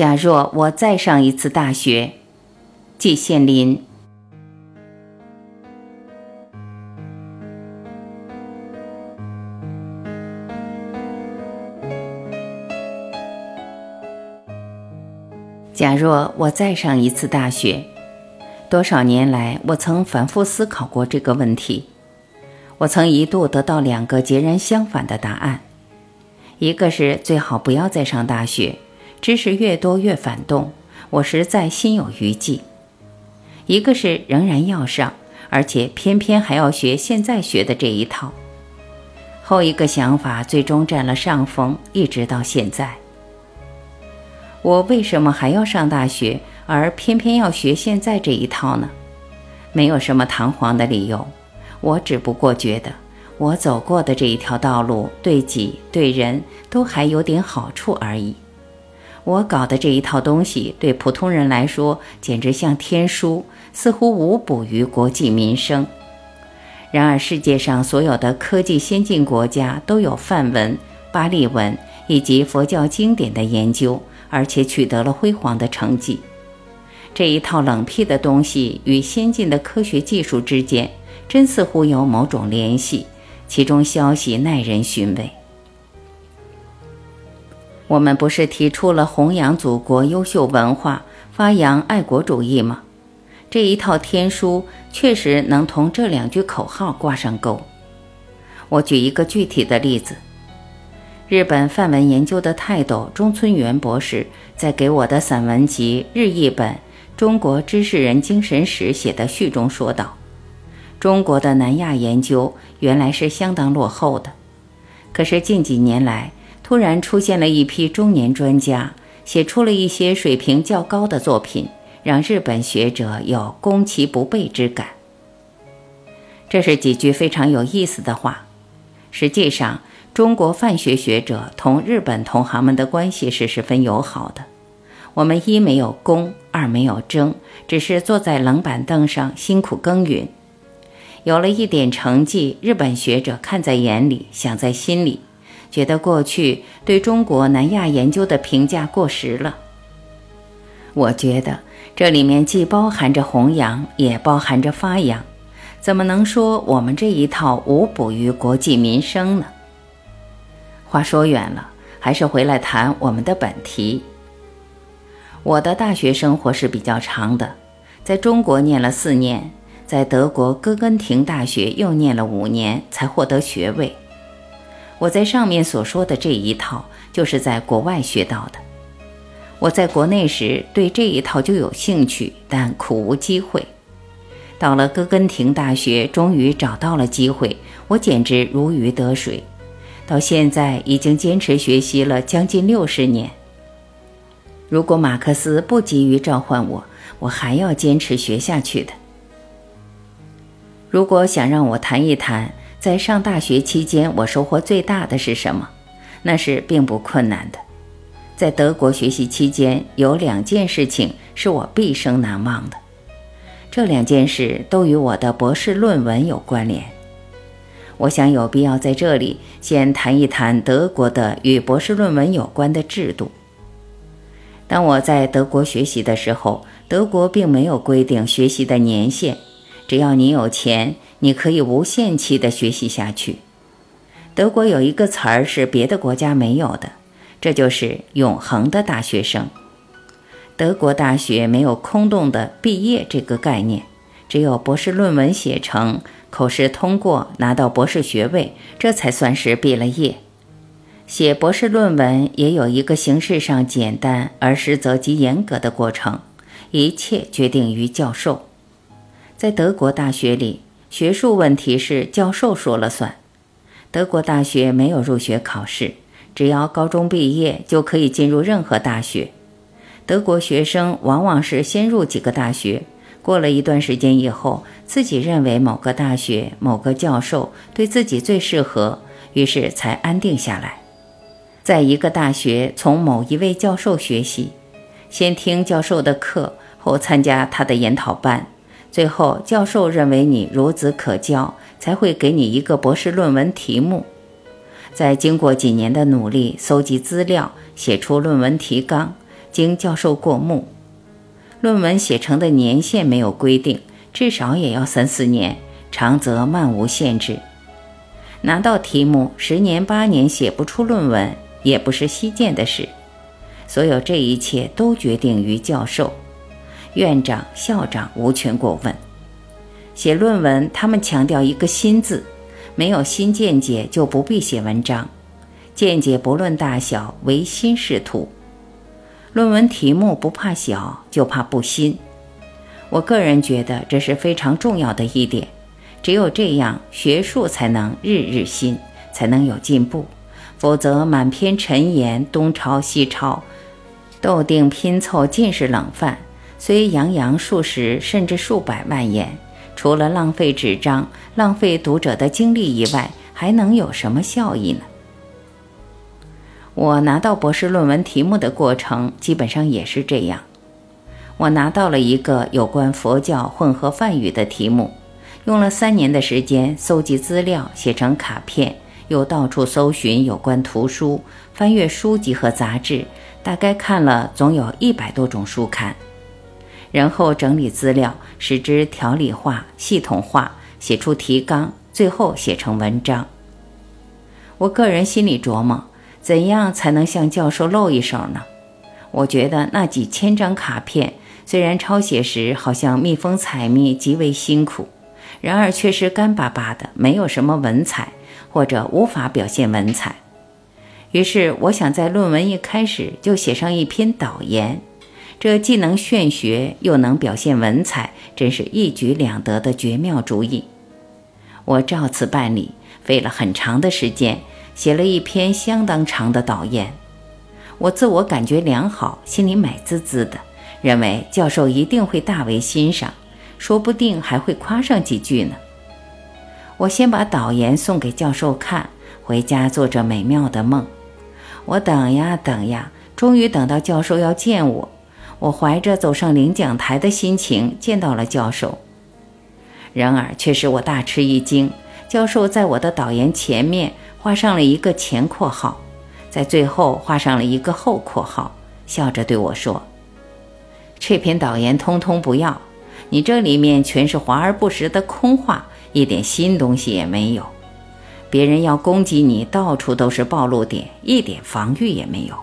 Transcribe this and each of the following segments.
假若我再上一次大学，季羡林。假若我再上一次大学，多少年来，我曾反复思考过这个问题。我曾一度得到两个截然相反的答案：一个是最好不要再上大学。知识越多越反动，我实在心有余悸。一个是仍然要上，而且偏偏还要学现在学的这一套。后一个想法最终占了上风，一直到现在。我为什么还要上大学，而偏偏要学现在这一套呢？没有什么堂皇的理由，我只不过觉得我走过的这一条道路，对己对人都还有点好处而已。我搞的这一套东西，对普通人来说简直像天书，似乎无补于国计民生。然而，世界上所有的科技先进国家都有梵文、巴利文以及佛教经典的研究，而且取得了辉煌的成绩。这一套冷僻的东西与先进的科学技术之间，真似乎有某种联系，其中消息耐人寻味。我们不是提出了弘扬祖国优秀文化、发扬爱国主义吗？这一套天书确实能同这两句口号挂上钩。我举一个具体的例子：日本范文研究的泰斗中村元博士在给我的散文集日译本《中国知识人精神史》写的序中说道：“中国的南亚研究原来是相当落后的，可是近几年来。”突然出现了一批中年专家，写出了一些水平较高的作品，让日本学者有攻其不备之感。这是几句非常有意思的话。实际上，中国范学学者同日本同行们的关系是十分友好的。我们一没有攻，二没有争，只是坐在冷板凳上辛苦耕耘。有了一点成绩，日本学者看在眼里，想在心里。觉得过去对中国南亚研究的评价过时了。我觉得这里面既包含着弘扬，也包含着发扬，怎么能说我们这一套无补于国计民生呢？话说远了，还是回来谈我们的本题。我的大学生活是比较长的，在中国念了四年，在德国哥根廷大学又念了五年，才获得学位。我在上面所说的这一套，就是在国外学到的。我在国内时对这一套就有兴趣，但苦无机会。到了哥根廷大学，终于找到了机会，我简直如鱼得水。到现在已经坚持学习了将近六十年。如果马克思不急于召唤我，我还要坚持学下去的。如果想让我谈一谈，在上大学期间，我收获最大的是什么？那是并不困难的。在德国学习期间，有两件事情是我毕生难忘的。这两件事都与我的博士论文有关联。我想有必要在这里先谈一谈德国的与博士论文有关的制度。当我在德国学习的时候，德国并没有规定学习的年限，只要你有钱。你可以无限期的学习下去。德国有一个词儿是别的国家没有的，这就是“永恒的大学生”。德国大学没有空洞的毕业这个概念，只有博士论文写成、口试通过、拿到博士学位，这才算是毕了业。写博士论文也有一个形式上简单而实则极严格的过程，一切决定于教授。在德国大学里。学术问题是教授说了算。德国大学没有入学考试，只要高中毕业就可以进入任何大学。德国学生往往是先入几个大学，过了一段时间以后，自己认为某个大学某个教授对自己最适合，于是才安定下来。在一个大学，从某一位教授学习，先听教授的课，后参加他的研讨班。最后，教授认为你孺子可教，才会给你一个博士论文题目。再经过几年的努力，搜集资料，写出论文提纲，经教授过目。论文写成的年限没有规定，至少也要三四年，长则漫无限制。拿到题目，十年八年写不出论文，也不是稀见的事。所有这一切都决定于教授、院长、校长无权过问。写论文，他们强调一个“新”字，没有新见解就不必写文章。见解不论大小，唯心是图。论文题目不怕小，就怕不新。我个人觉得这是非常重要的一点。只有这样，学术才能日日新，才能有进步。否则，满篇陈言，东抄西抄，斗定拼凑，尽是冷饭。虽洋洋数十甚至数百万言，除了浪费纸张、浪费读者的精力以外，还能有什么效益呢？我拿到博士论文题目的过程，基本上也是这样。我拿到了一个有关佛教混合梵语的题目。用了三年的时间搜集资料，写成卡片，又到处搜寻有关图书，翻阅书籍和杂志，大概看了总有一百多种书刊，然后整理资料，使之条理化、系统化，写出提纲，最后写成文章。我个人心里琢磨，怎样才能向教授露一手呢？我觉得那几千张卡片，虽然抄写时好像蜜蜂采蜜，极为辛苦。然而却是干巴巴的，没有什么文采，或者无法表现文采。于是我想在论文一开始就写上一篇导言，这既能炫学，又能表现文采，真是一举两得的绝妙主意。我照此办理，费了很长的时间，写了一篇相当长的导言。我自我感觉良好，心里美滋滋的，认为教授一定会大为欣赏。说不定还会夸上几句呢。我先把导言送给教授看，回家做着美妙的梦。我等呀等呀，终于等到教授要见我。我怀着走上领奖台的心情见到了教授。然而却使我大吃一惊，教授在我的导言前面画上了一个前括号，在最后画上了一个后括号，笑着对我说：“这篇导言通通不要。”你这里面全是华而不实的空话，一点新东西也没有。别人要攻击你，到处都是暴露点，一点防御也没有。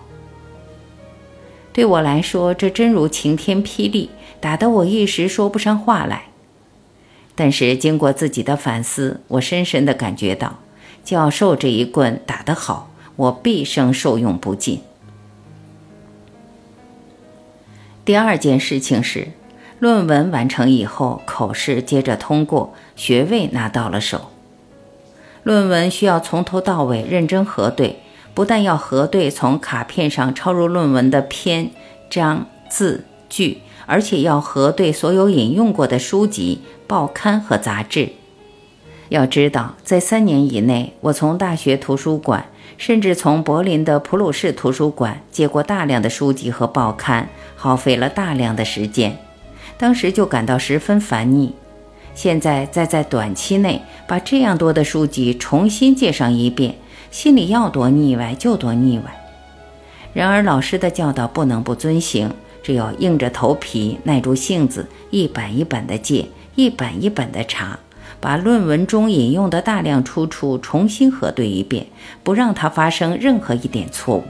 对我来说，这真如晴天霹雳，打得我一时说不上话来。但是经过自己的反思，我深深地感觉到，教授这一棍打得好，我毕生受用不尽。第二件事情是。论文完成以后，口试接着通过，学位拿到了手。论文需要从头到尾认真核对，不但要核对从卡片上抄入论文的篇章字句，而且要核对所有引用过的书籍、报刊和杂志。要知道，在三年以内，我从大学图书馆，甚至从柏林的普鲁士图书馆借过大量的书籍和报刊，耗费了大量的时间。当时就感到十分烦腻，现在再在短期内把这样多的书籍重新借上一遍，心里要多腻歪就多腻歪。然而老师的教导不能不遵行，只有硬着头皮耐住性子，一本一本的借，一本一本的查，把论文中引用的大量出处重新核对一遍，不让它发生任何一点错误。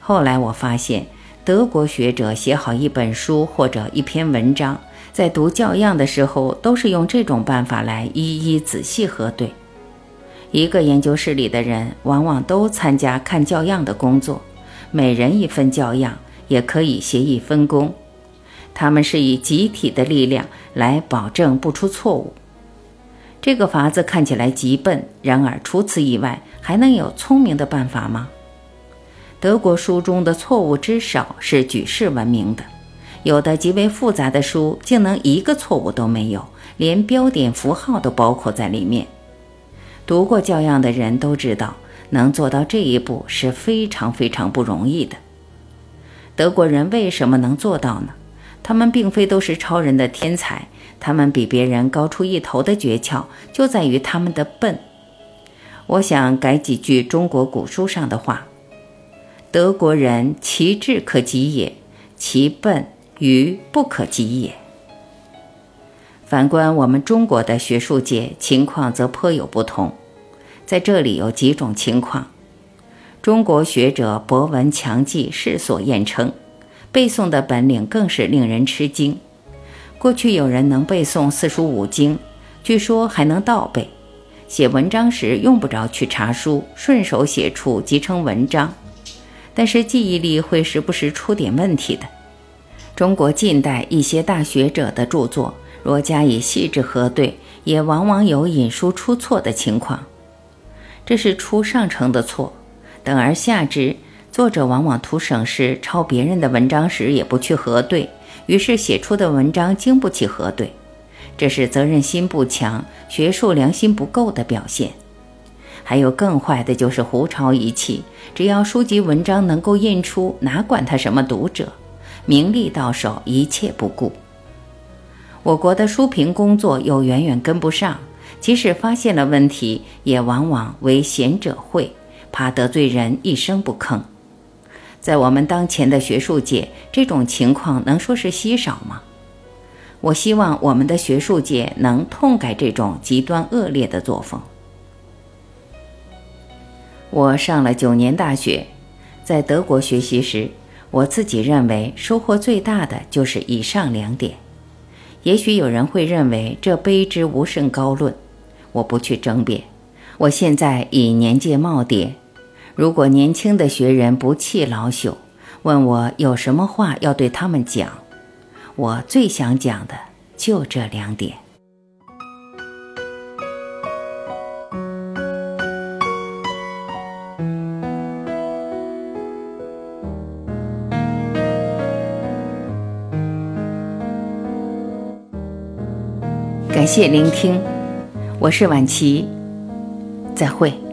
后来我发现。德国学者写好一本书或者一篇文章，在读教样的时候，都是用这种办法来一一仔细核对。一个研究室里的人往往都参加看教样的工作，每人一份教样，也可以协议分工。他们是以集体的力量来保证不出错误。这个法子看起来极笨，然而除此以外，还能有聪明的办法吗？德国书中的错误之少是举世闻名的，有的极为复杂的书竟能一个错误都没有，连标点符号都包括在里面。读过教样的人都知道，能做到这一步是非常非常不容易的。德国人为什么能做到呢？他们并非都是超人的天才，他们比别人高出一头的诀窍就在于他们的笨。我想改几句中国古书上的话。德国人其智可及也，其笨愚不可及也。反观我们中国的学术界情况，则颇有不同。在这里有几种情况：中国学者博闻强记，世所验称，背诵的本领更是令人吃惊。过去有人能背诵四书五经，据说还能倒背，写文章时用不着去查书，顺手写出即成文章。但是记忆力会时不时出点问题的。中国近代一些大学者的著作。若加以细致核对，也往往有引书出错的情况。这是出上乘的错，等而下之，作者往往图省事，抄别人的文章时也不去核对，于是写出的文章经不起核对。这是责任心不强、学术良心不够的表现。还有更坏的就是胡抄一气，只要书籍文章能够印出，哪管他什么读者，名利到手，一切不顾。我国的书评工作又远远跟不上，即使发现了问题，也往往为贤者讳，怕得罪人，一声不吭。在我们当前的学术界，这种情况能说是稀少吗？我希望我们的学术界能痛改这种极端恶劣的作风。我上了九年大学，在德国学习时，我自己认为收获最大的就是以上两点。也许有人会认为这卑职无甚高论，我不去争辩。我现在已年届耄耋，如果年轻的学人不弃老朽，问我有什么话要对他们讲，我最想讲的就这两点。感谢聆听，我是晚琪，再会。